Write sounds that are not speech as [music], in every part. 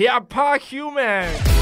Herr Park Human.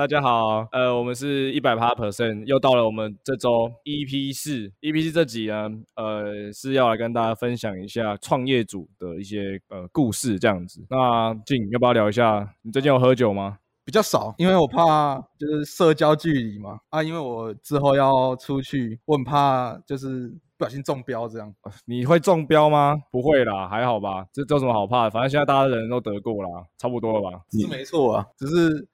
大家好，呃，我们是一百趴 percent，又到了我们这周 EP 四，EP 四这集呢，呃，是要来跟大家分享一下创业组的一些呃故事，这样子。那静要不要聊一下？你最近有喝酒吗？比较少，因为我怕就是社交距离嘛，啊，因为我之后要出去，我很怕就是不小心中标这样。你会中标吗？不会啦，还好吧，这这有什么好怕的？反正现在大家人都得过啦，差不多了吧？是没错啊，只是。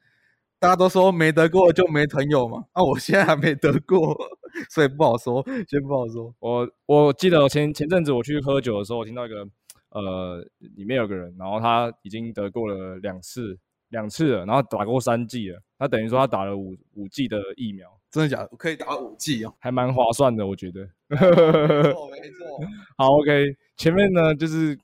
大家都说没得过就没朋友嘛，啊，我现在还没得过，[laughs] 所以不好说，先不好说。我我记得前前阵子我去喝酒的时候，我听到一个呃，里面有个人，然后他已经得过了两次，两次了，然后打过三剂了，他等于说他打了五五剂的疫苗，真的假的？可以打五剂哦，还蛮划算的，我觉得。没错没错。[laughs] 好，OK，前面呢就是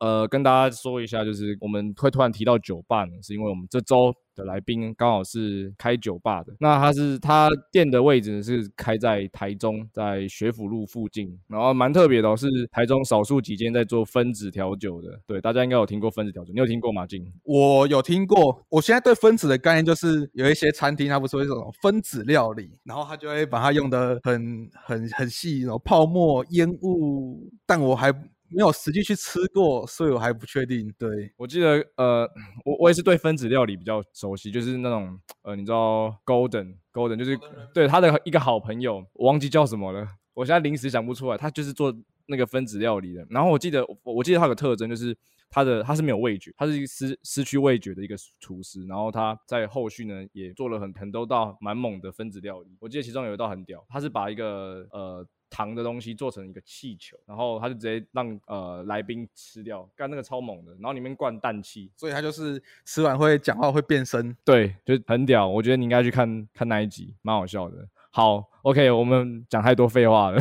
呃跟大家说一下，就是我们会突然提到酒吧呢，是因为我们这周。的来宾刚好是开酒吧的，那他是他店的位置是开在台中，在学府路附近，然后蛮特别的，是台中少数几间在做分子调酒的。对，大家应该有听过分子调酒，你有听过吗？静，我有听过。我现在对分子的概念就是有一些餐厅，它不是会这种分子料理，然后他就会把它用的很很很细，然后泡沫烟雾，但我还。没有实际去吃过，所以我还不确定。对我记得，呃，我我也是对分子料理比较熟悉，就是那种，呃，你知道，Golden Golden 就是对他的一个好朋友，我忘记叫什么了，我现在临时想不出来。他就是做那个分子料理的。然后我记得，我记得他有个特征，就是他的他是没有味觉，他是一个失失去味觉的一个厨师。然后他在后续呢也做了很很多道蛮猛的分子料理。我记得其中有一道很屌，他是把一个呃。糖的东西做成一个气球，然后他就直接让呃来宾吃掉，干那个超猛的，然后里面灌氮气，所以他就是吃完会讲话会变身，对，就很屌。我觉得你应该去看看那一集，蛮好笑的。好，OK，我们讲太多废话了，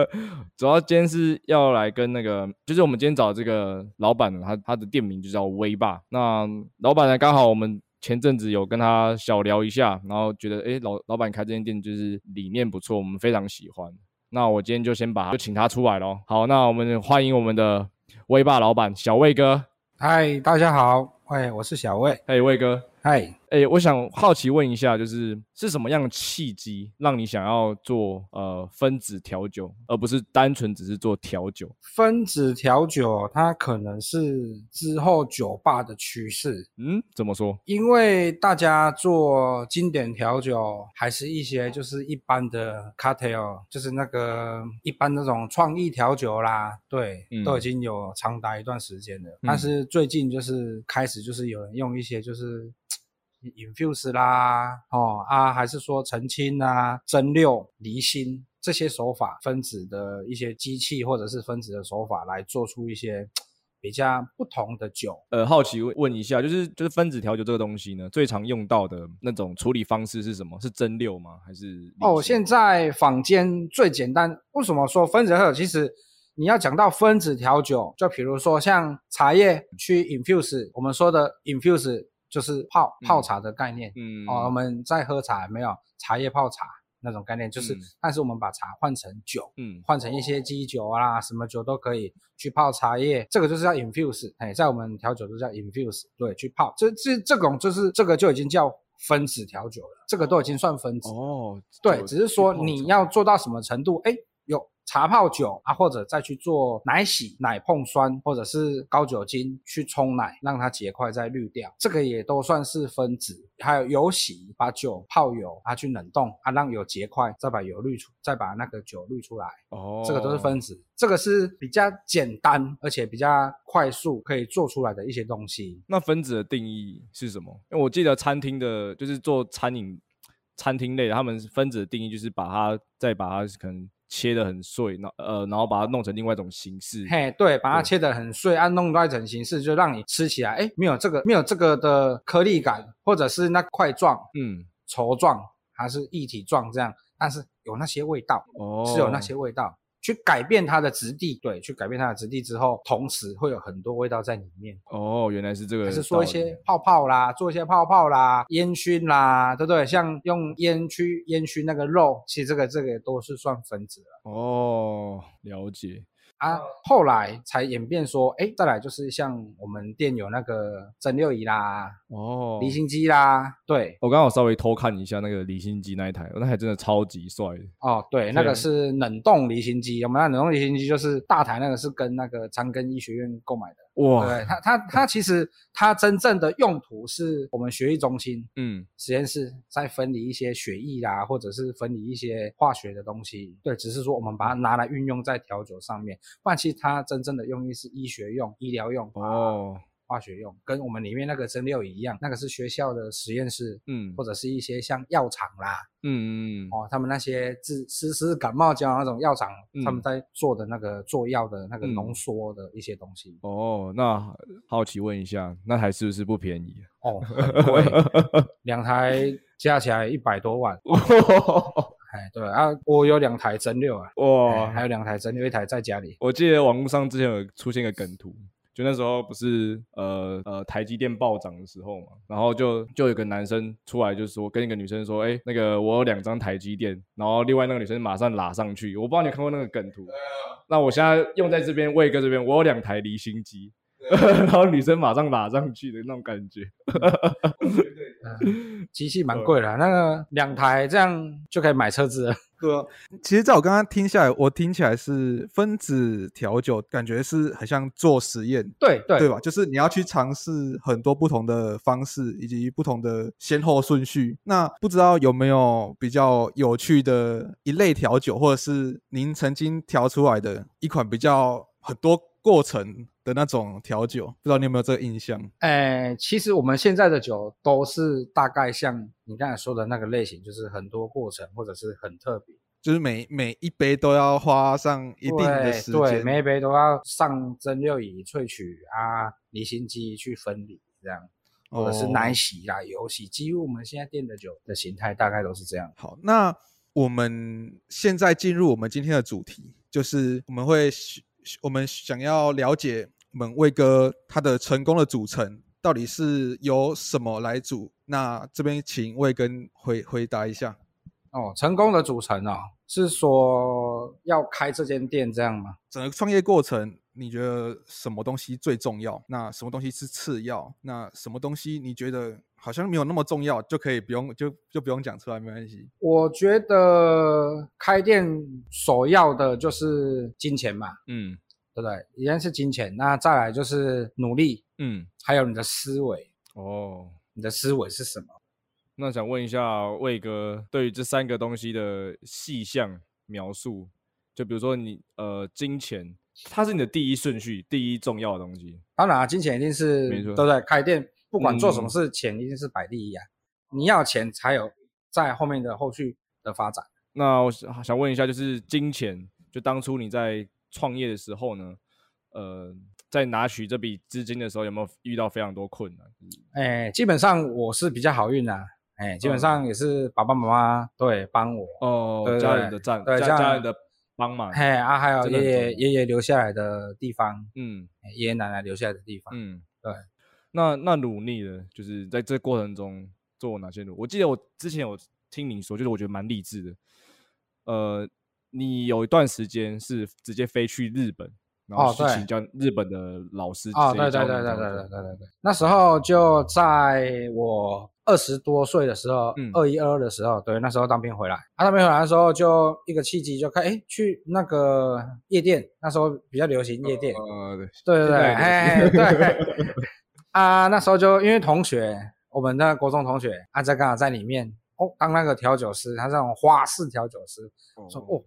[laughs] 主要今天是要来跟那个，就是我们今天找这个老板呢，他他的店名就叫威霸。那老板呢，刚好我们前阵子有跟他小聊一下，然后觉得哎老老板开这间店就是理念不错，我们非常喜欢。那我今天就先把就请他出来喽。好，那我们欢迎我们的威霸老板小魏哥。嗨，大家好，喂，我是小魏。嘿，魏哥。嗨。哎，我想好奇问一下，就是是什么样的契机让你想要做呃分子调酒，而不是单纯只是做调酒？分子调酒它可能是之后酒吧的趋势。嗯，怎么说？因为大家做经典调酒，还是一些就是一般的 cocktail，就是那个一般那种创意调酒啦，对，都已经有长达一段时间了。但是最近就是开始就是有人用一些就是。Infuse 啦，哦啊，还是说澄清啊、蒸馏、离心这些手法，分子的一些机器或者是分子的手法来做出一些比较不同的酒。呃，好奇问问一下，就是就是分子调酒这个东西呢，最常用到的那种处理方式是什么？是蒸馏吗？还是？哦，现在坊间最简单。为什么说分子调酒？其实你要讲到分子调酒，就比如说像茶叶去 infuse，我们说的 infuse。就是泡泡茶的概念，嗯，哦，我们在喝茶没有茶叶泡茶那种概念，就是，但是我们把茶换成酒，嗯，换成一些基酒啊，什么酒都可以去泡茶叶，这个就是叫 infuse，哎，在我们调酒都叫 infuse，对，去泡，这这这种就是这个就已经叫分子调酒了，这个都已经算分子哦，对，只是说你要做到什么程度，哎。茶泡酒啊，或者再去做奶洗、奶碰酸，或者是高酒精去冲奶，让它结块再滤掉，这个也都算是分子。还有油洗，把酒泡油啊去冷冻啊，让油结块，再把油滤出，再把那个酒滤出来。哦，这个都是分子，这个是比较简单而且比较快速可以做出来的一些东西。那分子的定义是什么？因为我记得餐厅的，就是做餐饮、餐厅类的，他们分子的定义就是把它再把它可能。切的很碎，那呃，然后把它弄成另外一种形式。嘿，对，把它切的很碎，按弄另外一种形式，就让你吃起来，哎，没有这个没有这个的颗粒感，或者是那块状，嗯，稠状还是一体状这样，但是有那些味道，哦，是有那些味道。去改变它的质地，对，去改变它的质地之后，同时会有很多味道在里面。哦，原来是这个道理，还是说一些泡泡啦，做一些泡泡啦，烟熏啦，对不对？像用烟去烟熏那个肉，其实这个这个都是算分子了哦，了解。啊。后来才演变说，哎，再来就是像我们店有那个蒸馏仪啦，哦，离心机啦，对，我刚好稍微偷看一下那个离心机那一台，那台真的超级帅的。哦，对，那个是冷冻离心机，我们那冷冻离心机就是大台那个是跟那个长庚医学院购买的。哇，对它，它它其实它真正的用途是我们血液中心嗯，实验室在分离一些血液啦，或者是分离一些化学的东西。对，只是说我们把它拿来运用在调酒上面，不然其实它真正的用意是医学用、医疗用、哦，化学用，跟我们里面那个蒸馏仪一样，那个是学校的实验室，嗯或者是一些像药厂啦，嗯嗯嗯，哦，他们那些治湿湿感冒胶那种药厂，他们嗯在做的那个做药的那个嗯浓缩的一些东西。哦，那好奇问一下，那台是不是不便宜？哦，两台加起来一百多万。哎，对啊，我有两台蒸馏啊，哎还，有两台蒸馏，一台在家里。我记得网络上之前有出现一个梗图，就那时候不是呃呃台积电暴涨的时候嘛，然后就就有个男生出来就说跟一个女生说，哎、那个我有两张台积电，然后另外那个女生马上拉上去，我不知道你有看过那个梗图，那我现在用在这边魏哥这边，我有两台离心机。[laughs] 然后女生马上拉上去的那种感觉，[laughs] 嗯，机器蛮贵的啊，那个两台这样就可以买车子了。对啊，其实在我刚刚听下来，我听起来是分子调酒，感觉是很像做实验，对对对吧？就是你要去尝试很多不同的方式，以及不同的先后顺序。那不知道有没有比较有趣的一类调酒，或者是您曾经调出来的一款比较很多过程的那种调酒？不知道你有没有这个印象？哎，其实我们现在的酒都是大概像你刚才说的那个类型，就是很多过程或者是很特别。就是每每一杯都要花上一定的时间对，间，每一杯都要上蒸馏仪萃取啊，离心机去分离，这样，或者是哦奶洗啦、油洗，几乎我们现在店的酒的形态大概都是这样。好，那我们现在进入我们今天的主题，就是我们会我们想要了解我们魏哥他的成功的组成到底是由什么来组。那这边请魏哥回回答一下。哦，成功的组成哦，是说要开这间店这样吗？整个创业过程，你觉得什么东西最重要？那什么东西是次要？那什么东西你觉得好像没有那么重要，就可以不用就就不用讲出来，没关系。我觉得开店首要的就是金钱嘛，嗯对不对？一定是金钱，那再来就是努力，嗯，还有你的思维，哦，你的思维是什么？那想问一下魏哥，对于这三个东西的细项描述，就比如说你呃金钱，它是你的第一顺序，第一重要的东西。当然啊，金钱一定是对不对？开店不管做什么嗯事，钱一定是摆第一啊。你要钱才有在后面的后续的发展。那我想想问一下，就是金钱，就当初你在创业的时候呢，呃，在拿取这笔资金的时候，有没有遇到非常多困难？哎，基本上我是比较好运啊，哎，基本上也是爸爸妈妈对帮我，哦，对家人的赞，对家人家家人的帮忙，嘿啊，还有爷爷爷爷留下来的地方，嗯哎爷爷奶奶留下来的地方。嗯，对。那那努力的，就是在这过程中做哪些努？我记得我之前有听你说，就是我觉得蛮励志的。呃，你有一段时间是直接飞去日本，然后去请教日本的老师对对对对对对对对对，那时候就在我二十多岁的时候嗯，二一二二的时候，对，那时候当兵回来，啊，当兵回来的时候就一个契机就看，哎，去那个夜店，那时候比较流行夜店，呃，对。对对对，现在也哎流行对，[laughs] 啊，那时候就因为同学，我们的国中同学，啊，在刚好在里面。哦，当那个调酒师，他这种花式调酒师，说哦，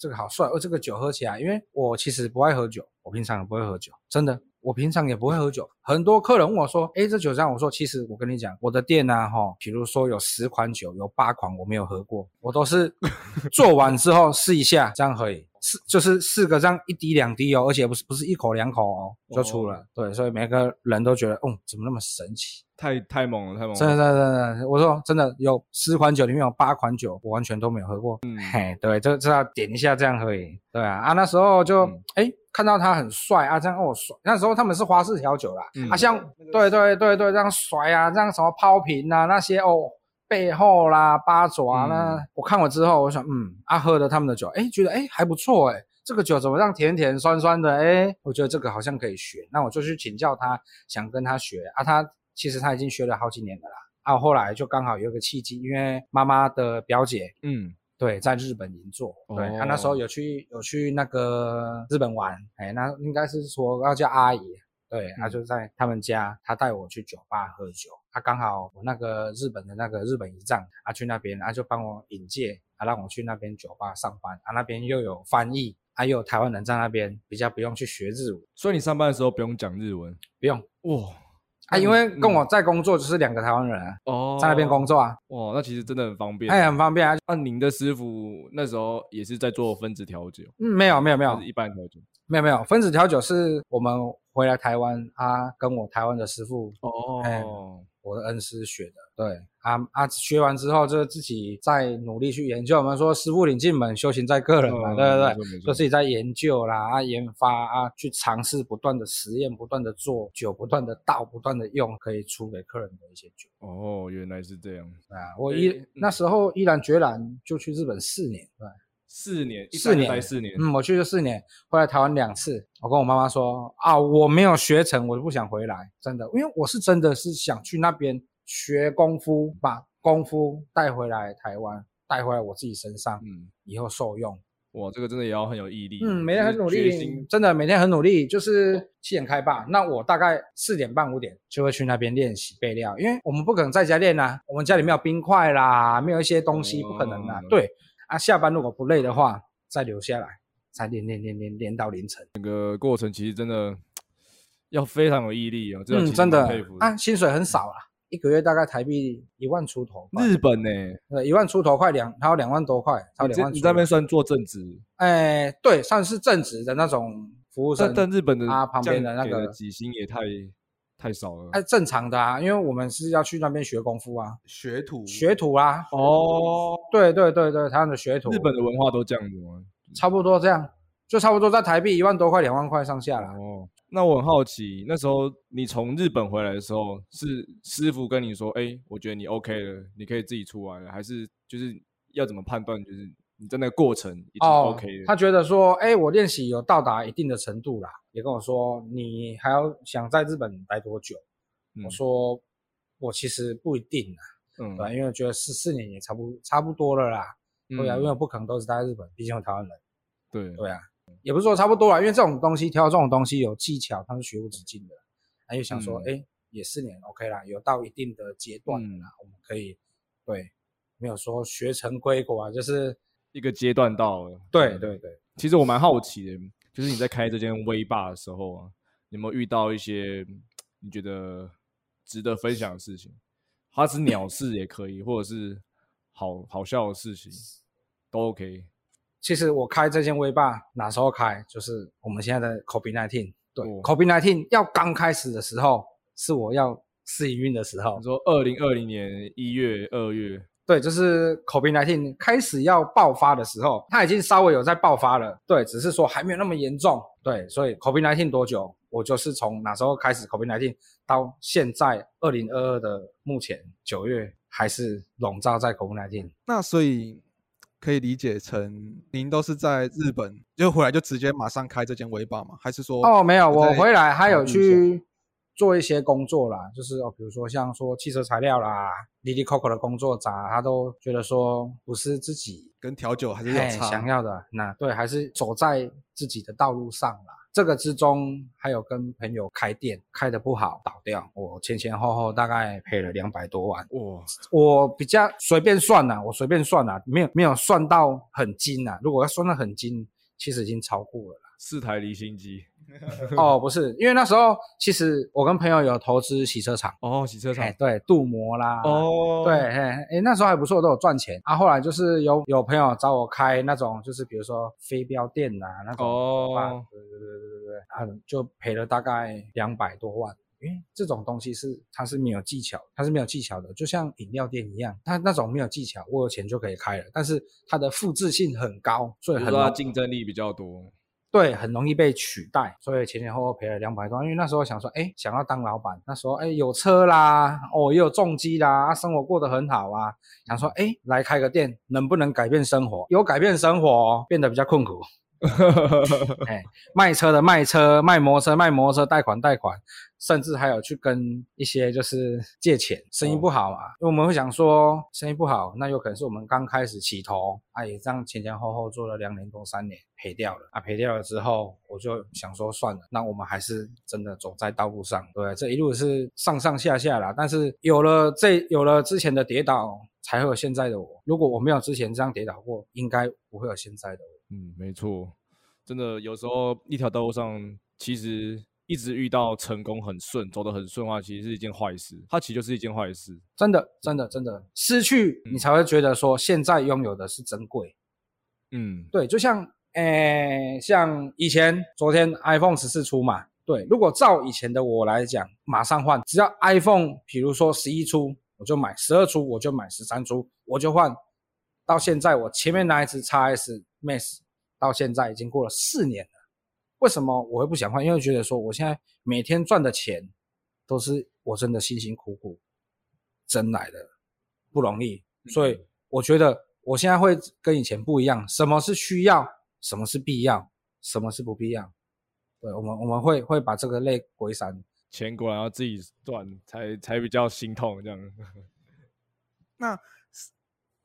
这个好帅哦，这个酒喝起来，因为我其实不爱喝酒，我平常也不会喝酒，真的，我平常也不会喝酒。很多客人问我说，诶，这酒这样，我说其实我跟你讲，我的店呢、哈，比如说有十款酒，有八款我没有喝过，我都是 [laughs] 做完之后试一下，这样可以。四就是四个这样一滴两滴哦，而且不是不是一口两口哦就出了，对，所以每个人都觉得，哦，怎么那么神奇？太太猛了，太猛了！真的，真的，真的，我说真的，有十款酒里面有八款酒我完全都没有喝过。嗯嘿，对，就知道点一下这样可以。对啊，啊那时候就嗯哎、看到他很帅啊，这样哦帅。那时候他们是花式调酒啦，嗯啊像对对对对这样甩啊，这样什么抛瓶啊那些哦。背后啦、八爪啦，嗯。我看完之后，我想，嗯，啊，喝了他们的酒，哎，觉得哎还不错，哎，这个酒怎么样甜甜酸酸的，哎，我觉得这个好像可以学，那我就去请教他，想跟他学啊，他其实他已经学了好几年了啦，啊，后来就刚好有一个契机，因为妈妈的表姐嗯，对在日本银座，对，哦。他那时候有去有去那个日本玩，哎，那应该是说要叫阿姨，对，他嗯。就在他们家，他带我去酒吧喝酒，他刚好我那个日本的那个日本姨丈，啊去那边，他就帮我引荐，他让我去那边酒吧上班，啊那边又有翻译，还有台湾人在那边，比较不用去学日文，所以你上班的时候不用讲日文？不用。哇？啊，因为跟我嗯。在工作就是两个台湾人啊，哦，在那边工作啊，哇，那其实真的很方便。哎很方便啊，那您的师傅那时候也是在做分子调酒，嗯没有没有没有一般调酒？没有没有，分子调酒是我们回来台湾，啊跟我台湾的师傅哎哦，我的恩师学的，对啊啊，学完之后就自己再努力去研究。我们说师傅领进门，修行在个人嘛，嗯对对对，就自己在研究啦，啊研发啊，去尝试，不断的实验，不断的做酒，不断的倒，不断的用，可以出给客人的一些酒。哦，原来是这样。啊，我依、诶那时候毅然决然就去日本四年，对。四年，四年待四年，嗯，我去了四年，回来台湾两次。我跟我妈妈说啊，我没有学成，我就不想回来，真的，因为我是真的是想去那边学功夫，把功夫带回来台湾，带回来我自己身上，嗯，以后受用。哇，这个真的也要很有毅力。嗯，每天很努力真的每天很努力，就是七点开吧。那我大概四点半五点就会去那边练习备料，因为我们不可能在家练啊，我们家里没有冰块啦，没有一些东西，不可能啊。哦对啊，下班如果不累的话，再留下来，才练练练练练到凌晨。整个过程其实真的要非常有毅力哦，这个其嗯，真的啊，薪水很少啦，一个月大概台币一万出头块，日本呢，呃一万出头快两，还有两万多块，还有两万。你那边算做正职，哎，对，算是正职的那种服务生但，但日本的啊旁边的那个底薪也太太少了。哎，正常的啊，因为我们是要去那边学功夫啊，学徒学徒啊，哦，对对对对，他们的学徒，日本的文化都这样子吗？差不多这样，就差不多在台币一万多块、两万块上下啦。哦，那我很好奇，那时候你从日本回来的时候，是师傅跟你说，哎、我觉得你 OK 了，你可以自己出来了，还是就是要怎么判断，就是你在那个过程已经哦 OK 了？他觉得说，哎，我练习有到达一定的程度啦，也跟我说，你还要想在日本待多久？嗯。我说，我其实不一定啊，嗯。对、因为我觉得十四年也差不差不多了啦，对啊，因为我不可能都是待在日本，毕竟我台湾人，对。对啊，也不是说差不多啦，因为这种东西挑这种东西有技巧，它是学无止境的，他就想说，嗯。哎、也四年 OK 啦，有到一定的阶段了我们可以对，没有说学成归国啊，就是一个阶段到了。嗯对对对，其实我蛮好奇的，就是你在开这间微霸的时候啊，有没有遇到一些你觉得值得分享的事情？它是鸟 [laughs] 事也可以，或者是好好笑的事情，都 OK。其实我开这间微霸哪时候开，就是我们现在的 COVID 1 9对、哦 COVID 1 9要刚开始的时候，是我要试营运的时候你，说二零二零年一月、二月，对，就是 COVID 1 9开始要爆发的时候，它已经稍微有在爆发了，对，只是说还没有那么严重，对，所以 COVID 1 9多久？我就是从哪时候开始 COVID 1 9到现在二零二二的目前九月，还是笼罩在 COVID 1 9那所以可以理解成您都是在日本就回来就直接马上开这间微吧吗？还是说哦，没有，我回来还有去做一些工作啦，就是哦，比如说像说汽车材料啦、滴滴 Coco 的工作杂，他都觉得说不是自己跟调酒还是有嘿差？想要的，那对，还是走在自己的道路上啦。这个之中还有跟朋友开店，开的不好倒掉，我前前后后大概赔了两百多万。哇，我比较随便算呐、我随便算呐、没有没有算到很精呐、如果要算到很精，其实已经超过了啦。四台离心机。[laughs] 哦，不是，因为那时候其实我跟朋友有投资洗车厂，哦，洗车哎场，对，镀膜啦，哦，对，哎哎，那时候还不错，都有赚钱啊。后来就是有有朋友找我开那种，就是比如说飞镖店呐、那种哦对对对对对对，啊，就赔了大概两百多万。因为这种东西是它是没有技巧，它是没有技巧的，就像饮料店一样，它那种没有技巧，我有钱就可以开了，但是它的复制性很高，所以很多竞争力比较多。对，很容易被取代，所以前前后后赔了两百多万。因为那时候想说，哎，想要当老板，那时候哎有车啦，哦也有重机啦，生活过得很好啊，想说，哎来开个店，能不能改变生活？有改变生活，变得比较困苦。[laughs] 哎，卖车的卖车，卖摩托车卖摩托车，贷款贷款，甚至还有去跟一些就是借钱，生意不好嘛，因为我们会想说生意不好，那有可能是我们刚开始起头，啊也这样前前后后做了两年多三年，赔掉了啊，赔掉了之后，我就想说算了，那我们还是真的走在道路上，对，这一路是上上下下啦，但是有了这有了之前的跌倒，才会有现在的我。如果我没有之前这样跌倒过，应该不会有现在的我。嗯，没错，真的有时候一条道路上，其实一直遇到成功很顺，走得很顺的话，其实是一件坏事。它其实就是一件坏事。真的，真的，真的失去，你才会觉得说现在拥有的是珍贵。嗯，对，就像，诶，像以前，昨天 iPhone 十四出嘛，对，如果照以前的我来讲，马上换，只要 iPhone，比如说十一出，我就买；十二出我就买；十三出我就换。到现在，我前面那一只 x S Max 到现在已经过了四年了，为什么我会不想换？因为觉得说我现在每天赚的钱都是我真的辛辛苦苦挣来的，不容易，所以我觉得我现在会跟以前不一样，什么是需要，什么是必要，什么是不必要。对我们我们会会把这个类归三。钱果然要自己赚，才才比较心痛这样。[laughs] 那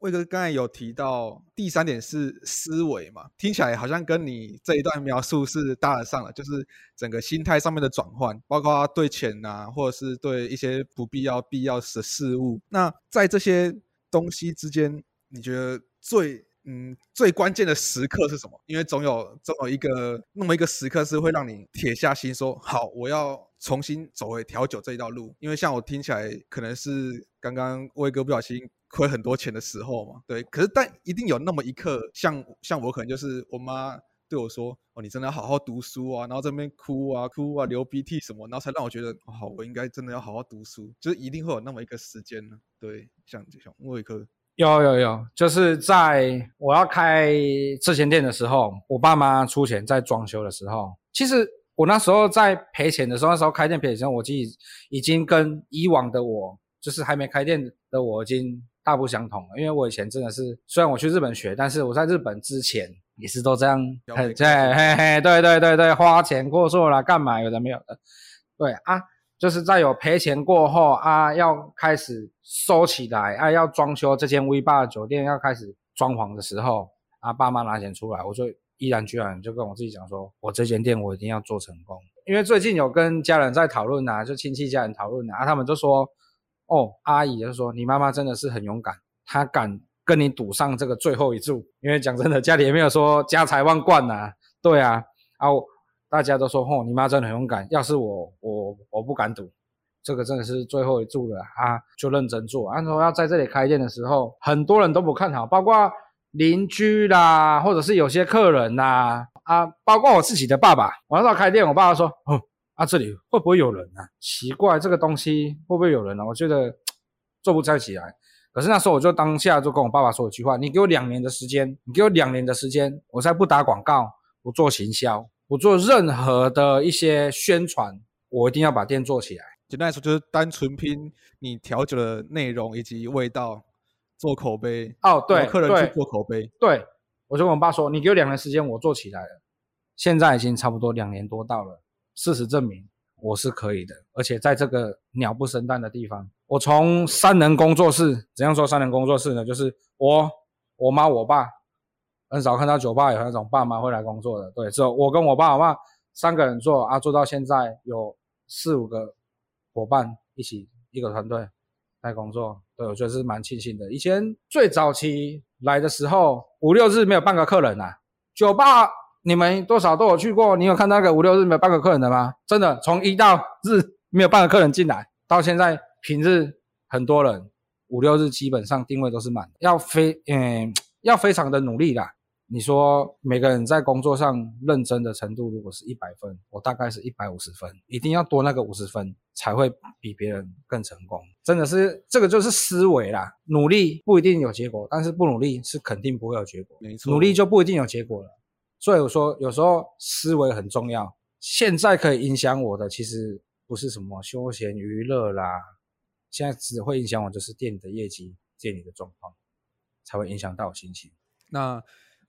魏哥刚才有提到第三点是思维嘛，听起来好像跟你这一段描述是搭得上了，就是整个心态上面的转换，包括对钱呐、或者是对一些不必要、必要的事物。那在这些东西之间，你觉得最嗯最关键的时刻是什么？因为总有总有一个那么一个时刻是会让你铁下心说好，我要重新走回调酒这一道路。因为像我听起来，可能是刚刚威哥不小心亏很多钱的时候嘛，对。可是但一定有那么一刻，像像我可能就是我妈对我说：“哦，你真的要好好读书啊！”然后在那边哭啊哭啊，流鼻涕什么，然后才让我觉得，哦好，我应该真的要好好读书。就是一定会有那么一个时间呢。对，像像魏哥，有有有，就是在我要开这间店的时候，我爸妈出钱在装修的时候，其实我那时候在赔钱的时候，那时候开店赔钱的时候，我记已经跟以往的我，就是还没开店的我已经大不相同了。因为我以前真的是，虽然我去日本学，但是我在日本之前也是都这样，消费嘿对，嘿嘿，对对对对，花钱过错啦，干嘛有的没有的，对啊。就是在有赔钱过后啊，要开始收起来啊，要装修这间 V 八酒店要开始装潢的时候啊，爸妈拿钱出来，我就毅然决然就跟我自己讲说，我这间店我一定要做成功。因为最近有跟家人在讨论啊，就亲戚家人讨论啊，啊他们就说，哦，阿姨就说你妈妈真的是很勇敢，她敢跟你赌上这个最后一注。因为讲真的，家里也没有说家财万贯呐、对啊，啊。大家都说，吼，你妈真的很勇敢。要是我，我我不敢赌，这个真的是最后一注了啊，就认真做。按说要在这里开店的时候，很多人都不看好，包括邻居啦，或者是有些客人呐，啊，包括我自己的爸爸。我那时候开店，我爸爸说，哼，啊，这里会不会有人啊？奇怪，这个东西会不会有人啊？我觉得做不太起来。可是那时候我就当下就跟我爸爸说一句话：你给我两年的时间，你给我两年的时间，我再不打广告，不做行销。不做任何的一些宣传，我一定要把店做起来。简单来说，就是单纯拼你调酒的内容以及味道，做口碑。哦，对，客人去做口碑。对，我就跟我爸说，你给我两年时间，我做起来了。现在已经差不多两年多到了，事实证明我是可以的，而且在这个鸟不生蛋的地方，我从三人工作室，怎样说三人工作室呢？就是我、我妈、我爸。很少看到酒吧有那种爸妈会来工作的，对，只有我跟我爸我妈三个人做啊，做到现在有四五个伙伴一起一个团队在工作，对我觉得是蛮庆幸的。以前最早期来的时候，五六日没有半个客人啊，酒吧你们多少都有去过，你有看到那个五六日没有半个客人的吗？真的，从一到日没有半个客人进来，到现在平日很多人，五六日基本上定位都是满的，要非嗯要非常的努力啦。你说每个人在工作上认真的程度，如果是一百分，我大概是一百五十分，一定要多那个五十分，才会比别人更成功。真的是这个就是思维啦，努力不一定有结果，但是不努力是肯定不会有结果。没错，努力就不一定有结果了。所以我说，有时候思维很重要。现在可以影响我的，其实不是什么休闲娱乐啦，现在只会影响我就是店里的业绩、店里的状况，才会影响到我心情。那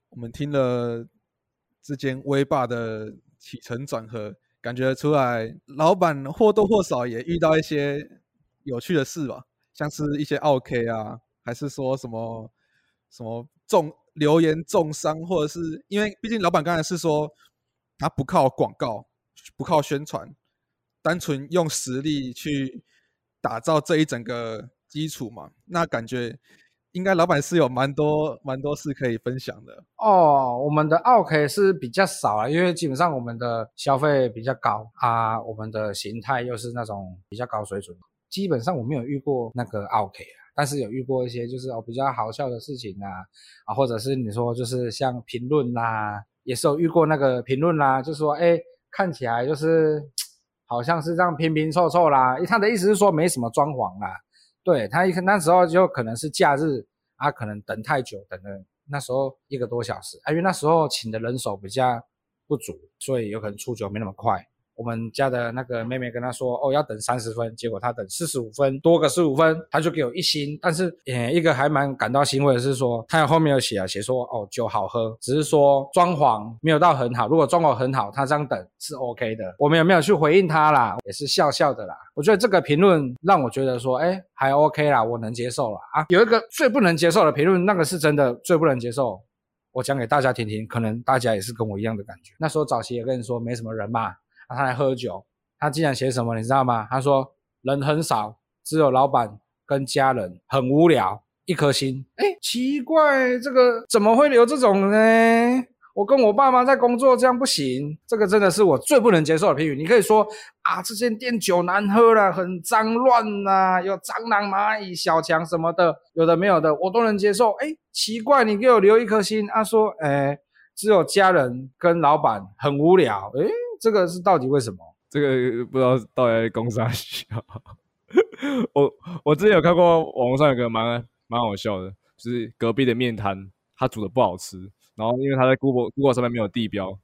我们听了这间威霸的起承转合，感觉出来老板或多或少也遇到一些有趣的事吧，像是一些 OK 啊，还是说什么什么重留言重伤，或者是因为毕竟老板刚才是说他不靠广告，不靠宣传，单纯用实力去打造这一整个基础嘛，那感觉。应该老板是有蛮多蛮多事可以分享的哦。我们的 OK 是比较少啊，因为基本上我们的消费比较高啊，我们的形态又是那种比较高水准。基本上我没有遇过那个 OK 啊，但是有遇过一些就是哦比较好笑的事情啊啊，或者是你说就是像评论啦，也是有遇过那个评论啦，就说哎看起来就是好像是这样拼拼凑凑啦，他的意思是说没什么装潢啦。对他一那时候就可能是假日啊，可能等太久，等了那时候一个多小时啊，因为那时候请的人手比较不足，所以有可能出酒没那么快。我们家的那个妹妹跟他说，哦，要等三十分，结果他等四十五分，多个十五分，他就给我一星。但是，呃，一个还蛮感到欣慰的是说，他后面有写啊，写说，哦，酒好喝，只是说装潢没有到很好。如果装潢很好，他这样等是 OK 的。我们有没有去回应他啦？也是笑笑的啦。我觉得这个评论让我觉得说，哎，还 OK 啦，我能接受了啊。有一个最不能接受的评论，那个是真的最不能接受。我讲给大家听听，可能大家也是跟我一样的感觉。那时候早期也跟你说没什么人嘛。他来喝酒，他竟然写什么，你知道吗？他说人很少，只有老板跟家人，很无聊，一颗心。哎，奇怪，这个怎么会有这种呢？我跟我爸妈在工作，这样不行。这个真的是我最不能接受的评语。你可以说啊，这间店酒难喝了，很脏乱呐，有蟑螂、蚂蚁、小强什么的，有的没有的，我都能接受。哎，奇怪，你给我留一颗心。他说，哎，只有家人跟老板很无聊。哎。这个是到底为什么？这个不知道到底公司需要。我我之前有看过网络上有个蛮蛮好笑的，就是隔壁的面摊，他煮的不好吃，然后因为他在 Google Google 上面没有地标，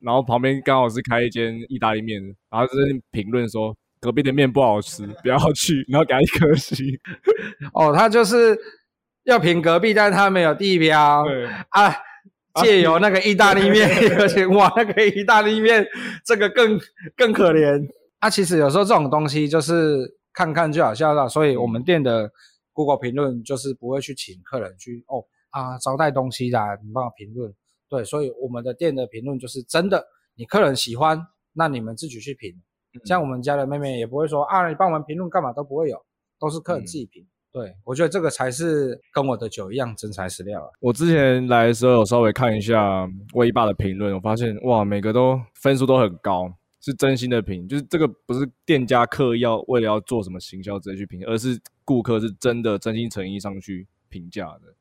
然后旁边刚好是开一间意大利面，然后就是评论说隔壁的面不好吃，不要去，然后给他一颗星。哦，他就是要评隔壁，但是他没有地标。对啊。借由那个意大利面，而且哇，那个意大利面这个更更可怜。啊，其实有时候这种东西就是看看就好笑了，所以我们店的 Google 评论就是不会去请客人去哦啊招待东西的，你帮我评论。对，所以我们的店的评论就是真的，你客人喜欢，那你们自己去评。像我们家的妹妹也不会说啊，你帮我们评论干嘛都不会有，都是客人自己评。对，我觉得这个才是跟我的酒一样真材实料啊！我之前来的时候有稍微看一下威霸的评论，我发现哇，每个都分数都很高，是真心的评，就是这个不是店家刻意要为了要做什么行销直接去评，而是顾客是真的真心诚意上去评价的。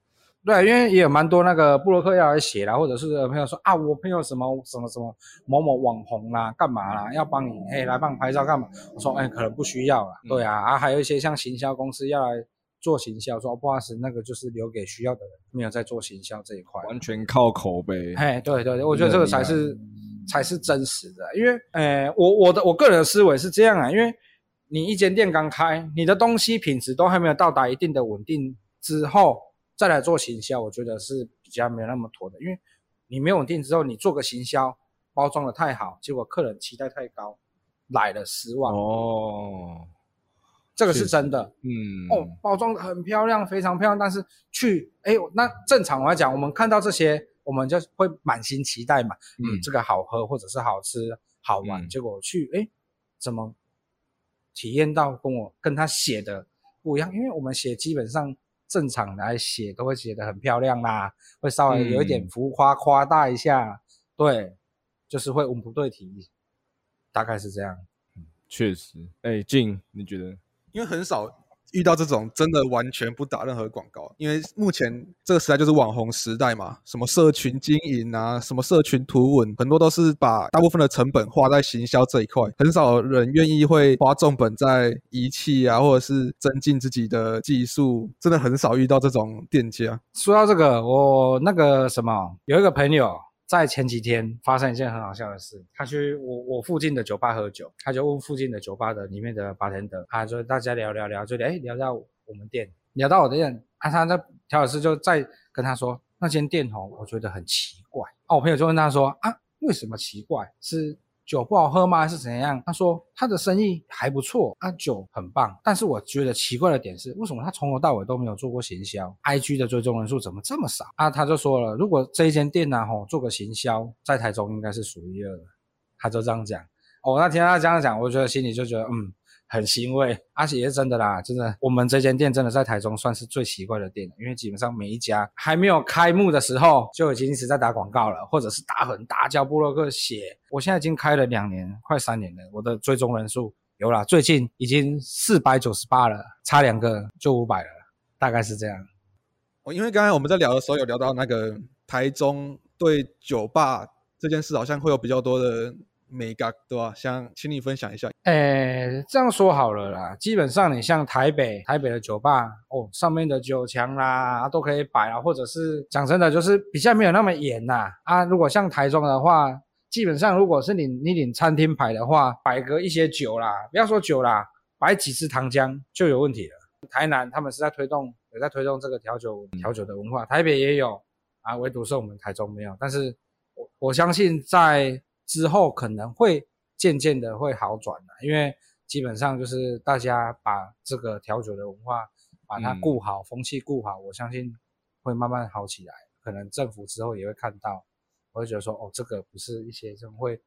对，因为也有蛮多那个布洛克要来写啦，或者是朋友说啊，我朋友什么什么什么某某网红啦，干嘛啦，要帮你哎来帮你拍照干嘛？我说哎，可能不需要啦。对啊，啊还有一些像行销公司要来。做行销，说不好意思，那个就是留给需要的人，没有在做行销这一块，完全靠口碑。哎，对对对，我觉得这个才是才是真实的，因为，呃，我我的我个人的思维是这样啊，因为你一间店刚开，你的东西品质都还没有到达一定的稳定之后，再来做行销，我觉得是比较没有那么妥的，因为你没稳定之后，你做个行销，包装的太好，结果客人期待太高，来了失望哦。这个是真的，嗯，哦，包装的很漂亮，非常漂亮，但是去，哎，那正常来讲，我们看到这些，我们就会满心期待嘛，嗯，这个好喝或者是好吃好玩，结果去，哎，怎么体验到跟我跟他写的不一样？因为我们写基本上正常来写都会写的很漂亮啦，会稍微有一点浮夸夸大一下，对，就是会文不对题，大概是这样。确实，哎，静，你觉得？因为很少遇到这种真的完全不打任何广告，因为目前这个时代就是网红时代嘛，什么社群经营啊，什么社群图文，很多都是把大部分的成本花在行销这一块，很少人愿意会花重本在仪器啊，或者是增进自己的技术，真的很少遇到这种店家。说到这个，我那个什么，有一个朋友。在前几天发生一件很好笑的事，他去我我附近的酒吧喝酒，他就问附近的酒吧的里面的 bartender，他就大家聊聊聊，就哎聊到我们店，聊到我的店，啊他那调酒师就在跟他说那间店哦，我觉得很奇怪，啊我朋友就问他说啊为什么奇怪是？酒不好喝吗？还是怎样？他说他的生意还不错，啊酒很棒。但是我觉得奇怪的点是，为什么他从头到尾都没有做过行销？IG 的追踪人数怎么这么少？啊，他就说了，如果这一间店呢，吼做个行销，在台中应该是数一二的。他就这样讲。哦，那听他这样讲，我觉得心里就觉得，嗯。很欣慰，而且也是真的啦，真的，我们这间店真的在台中算是最奇怪的店，因为基本上每一家还没有开幕的时候就已经一直在打广告了，或者是打很大叫布洛克写。我现在已经开了两年，快三年了，我的追踪人数有啦，最近已经四百九十八了，差两个就五百了，大概是这样。我因为刚才我们在聊的时候有聊到那个台中对酒吧这件事，好像会有比较多的。美感对吧？想请你分享一下。诶，这样说好了啦，基本上你像台北，台北的酒吧哦，上面的酒墙啦都可以摆啊，或者是讲真的，就是比较没有那么严呐啊。如果像台中的话，基本上如果是你你领餐厅牌的话，摆个一些酒啦，不要说酒啦，摆几支糖浆就有问题了。台南他们是在推动，有在推动这个调酒调酒的文化，台北也有啊，唯独是我们台中没有。但是我我相信在。之后可能会渐渐的会好转的，因为基本上就是大家把这个调酒的文化把它顾好，风气顾好，我相信会慢慢好起来。可能政府之后也会看到，我会觉得说，哦，这个不是一些这种会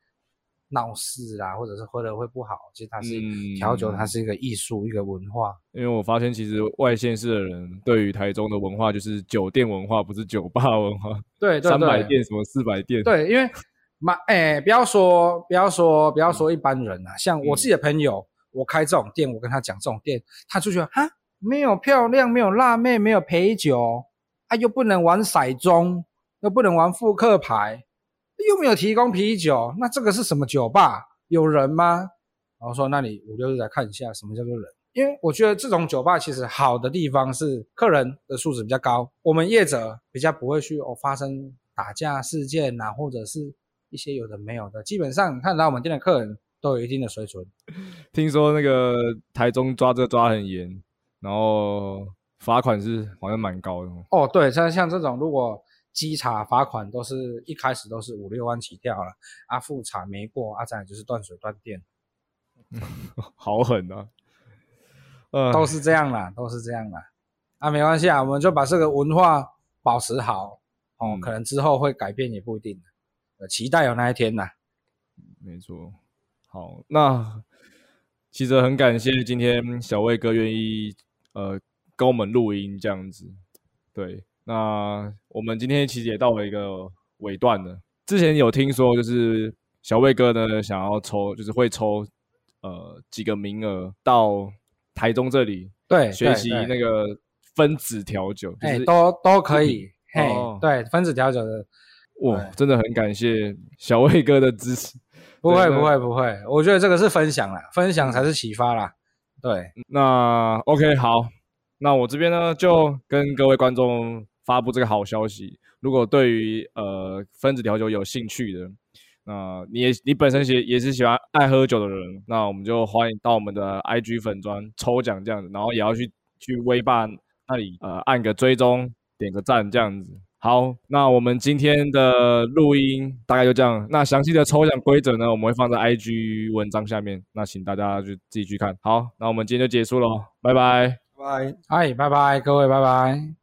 闹事啊，或者是喝的会不好，其实它是调酒，它是一个艺术，一个文化。因为我发现其实外县市的人对于台中的文化就是酒店文化，不是酒吧文化。对，三百店什么四百店。对，因为。嘛，哎，不要说，不要说，不要说一般人啊，像我自己的朋友，我开这种店，我跟他讲这种店，他就觉得哈，没有漂亮，没有辣妹，没有陪酒，啊，又不能玩骰盅，又不能玩复刻牌，又没有提供啤酒，那这个是什么酒吧？有人吗？然后说，那你五六日来看一下，什么叫做人？因为我觉得这种酒吧其实好的地方是客人的素质比较高，我们业者比较不会去哦发生打架事件呐，或者是。一些有的没有的，基本上你看来我们店的客人都有一定的水准。[laughs] 听说那个台中抓这抓很严，然后罚款是好像蛮高的。哦，对，像像这种如果稽查罚款都是一开始都是五六万起跳了，啊复查没过，啊再就是断水断电，[laughs] 好狠啊！呃，都是这样啦，都是这样啦。啊没关系啊，我们就把这个文化保持好哦，可能之后会改变也不一定。期待有那一天呐，没错。好，那其实很感谢今天小魏哥愿意呃跟我们录音这样子。对，那我们今天其实也到了一个尾段了。之前有听说就是小魏哥呢想要抽，就是会抽呃几个名额到台中这里对学习那个分子调酒，哎都都可以。嘿，对分子调酒的。哇，真的很感谢小魏哥的支持。[laughs] 不会不会不会，我觉得这个是分享啦，分享才是启发啦。对，那 OK 好，那我这边呢就跟各位观众发布这个好消息。如果对于呃分子调酒有兴趣的，那你也你本身也也是喜欢爱喝酒的人，那我们就欢迎到我们的 IG 粉砖抽奖这样子，然后也要去去微霸那里呃按个追踪，点个赞这样子。好，那我们今天的录音大概就这样。那详细的抽奖规则呢，我们会放在 IG 文章下面，那请大家就自己去看。好，那我们今天就结束喽，拜拜，拜，嗨，拜拜，各位，拜拜。